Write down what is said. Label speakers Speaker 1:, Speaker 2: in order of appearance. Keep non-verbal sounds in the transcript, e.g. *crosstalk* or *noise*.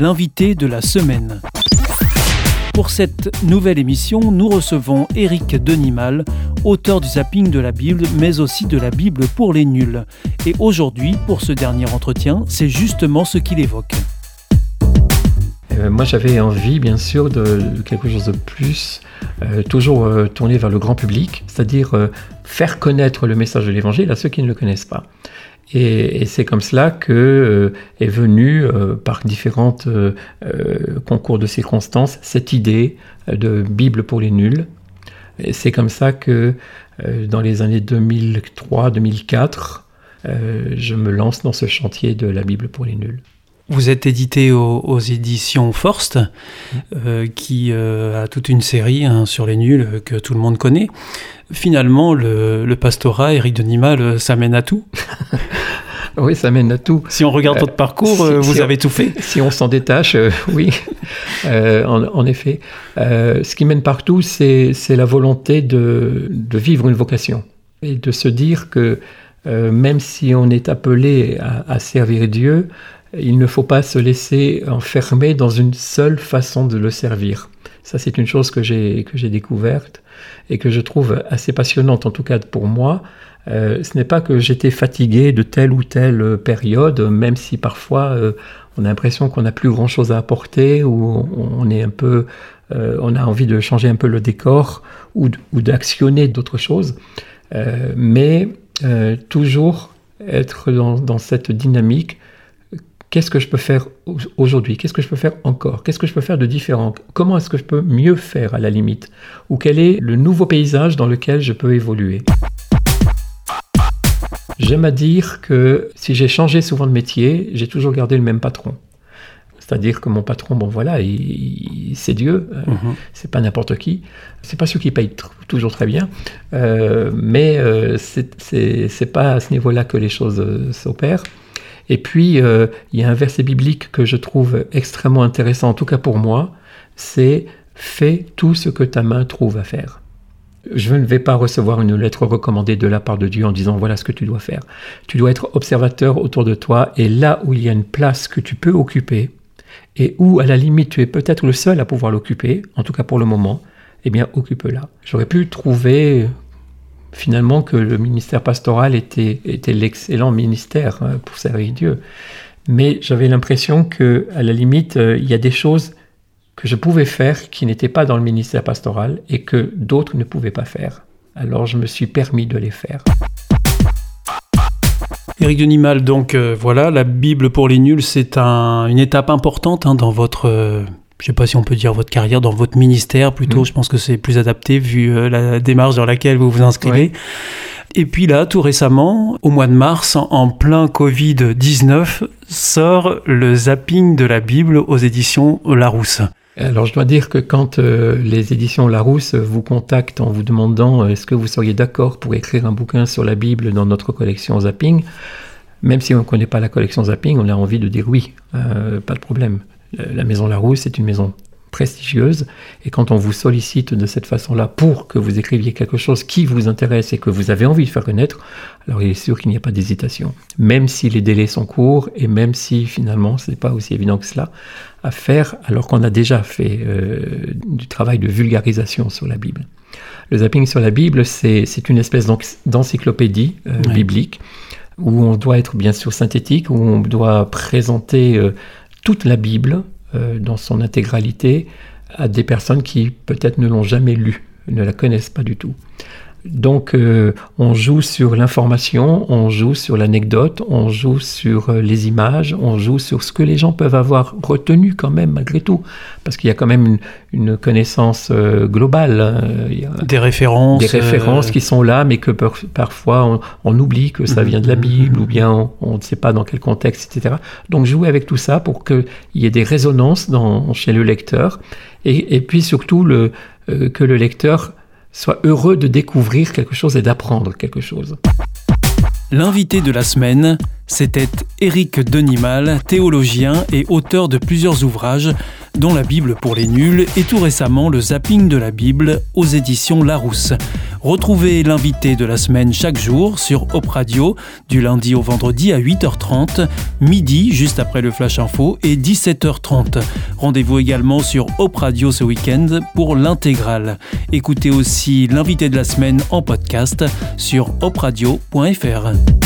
Speaker 1: l'invité de la semaine. Pour cette nouvelle émission, nous recevons Éric Denimal, auteur du zapping de la Bible, mais aussi de la Bible pour les nuls. Et aujourd'hui, pour ce dernier entretien, c'est justement ce qu'il évoque.
Speaker 2: Euh, moi, j'avais envie, bien sûr, de, quelque chose de plus, euh, toujours euh, tourné vers le grand public, c'est-à-dire faire connaître le message de l'Évangile à ceux qui ne le connaissent pas. Et, c'est comme cela que euh, est venue, euh, par différents euh, concours de circonstances, cette idée de Bible pour les nuls. Et c'est comme ça que, dans les années 2003-2004, je me lance dans ce chantier de la Bible pour les nuls.
Speaker 1: Vous êtes édité aux, éditions Forst, qui a toute une série hein, sur les nuls que tout le monde connaît finalement, le, pastorat, Éric Denimal, ça mène à tout. *laughs*
Speaker 2: oui, ça mène à tout.
Speaker 1: Si on regarde votre parcours, euh, vous avez tout fait.
Speaker 2: Si on s'en détache, euh, *laughs* oui, euh, en, effet. ce qui mène partout, c'est la volonté de, vivre une vocation et de se dire que même si on est appelé à, servir Dieu, il ne faut pas se laisser enfermer dans une seule façon de le servir. Ça, c'est une chose que j'ai découverte et que je trouve assez passionnante, en tout cas pour moi. Euh, ce n'est pas que j'étais fatigué de telle ou telle période, même si parfois euh, on a l'impression qu'on n'a plus grand-chose à apporter ou on est un peu, euh, on a envie de changer un peu le décor ou, d'actionner d'autres choses, mais toujours être dans cette dynamique Qu'est-ce que je peux faire aujourd'hui? Qu'est-ce que je peux faire encore? Qu'est-ce que je peux faire de différent? Comment est-ce que je peux mieux faire à la limite? Ou quel est le nouveau paysage dans lequel je peux évoluer? J'aime à dire que si j'ai changé souvent de métier, j'ai toujours gardé le même patron. C'est-à-dire que mon patron, bon voilà, c'est Dieu, euh, mhm. c'est pas n'importe qui, c'est pas celui qui paye toujours très bien, euh, mais euh, c'est pas à ce niveau-là que les choses s'opèrent. Et puis, euh, il y a un verset biblique que je trouve extrêmement intéressant, en tout cas pour moi, c'est Fais tout ce que ta main trouve à faire. Je ne vais pas recevoir une lettre recommandée de la part de Dieu en disant voilà ce que tu dois faire. Tu dois être observateur autour de toi et là où il y a une place que tu peux occuper et où à la limite tu es peut-être le seul à pouvoir l'occuper, en tout cas pour le moment, eh bien occupe-la. J'aurais pu trouver finalement que le ministère pastoral était, était l'excellent ministère hein, pour servir Dieu. Mais j'avais l'impression que, à la limite, euh, il y a des choses que je pouvais faire qui n'étaient pas dans le ministère pastoral et que d'autres ne pouvaient pas faire. Alors je me suis permis de les faire.
Speaker 1: Éric Denimal, donc euh, voilà, la Bible pour les nuls, c'est une étape importante hein, dans votre euh, je sais pas si on peut dire votre carrière dans votre ministère plutôt. Mm. Je pense que c'est plus adapté vu euh, la démarche dans laquelle vous vous inscrivez. Et puis là, tout récemment, au mois de mars, en plein Covid-19, sort le zapping de la Bible aux éditions Larousse.
Speaker 2: Alors je dois dire que quand euh, les éditions Larousse vous contactent en vous demandant euh, est-ce que vous seriez d'accord pour écrire un bouquin sur la Bible dans notre collection Zapping, même si on ne connaît pas la collection Zapping, on a envie de dire oui, pas de problème. La maison Larousse est une maison prestigieuse et quand on vous sollicite de cette façon-là pour que vous écriviez quelque chose qui vous intéresse et que vous avez envie de faire connaître, alors il est sûr qu'il n'y a pas d'hésitation. Même si les délais sont courts et même si finalement ce n'est pas aussi évident que cela à faire alors qu'on a déjà fait euh, du travail de vulgarisation sur la Bible. Le zapping sur la Bible, c'est une espèce d'encyclopédie euh, biblique où on doit être bien sûr synthétique, où on doit présenter euh, toute la Bible euh, dans son intégralité à des personnes qui peut-être ne l'ont jamais lue, ne la connaissent pas du tout. Donc euh, on joue sur l'information, on joue sur l'anecdote, on joue sur euh, les images, on joue sur ce que les gens peuvent avoir retenu quand même malgré tout, parce qu'il y a quand même une, connaissance euh, globale.
Speaker 1: Hein. des références.
Speaker 2: Des références qui sont là, mais que parfois on, oublie que ça vient de la mhm. Bible, ou bien on, ne sait pas dans quel contexte, etc. Donc jouer avec tout ça pour qu'il y ait des résonances dans, chez le lecteur, et, puis surtout le, que le lecteur soit heureux de découvrir quelque chose et d'apprendre quelque chose.
Speaker 1: L'invité de la semaine, C'était Éric Denimal, théologien et auteur de plusieurs ouvrages, dont la Bible pour les nuls et tout récemment le zapping de la Bible aux éditions Larousse. Retrouvez l'invité de la semaine chaque jour sur Op Radio, du lundi au vendredi à 8h30, midi juste après le Flash Info et 17h30. Rendez-vous également sur Op Radio ce week-end pour l'intégrale. Écoutez aussi l'invité de la semaine en podcast sur opradio.fr.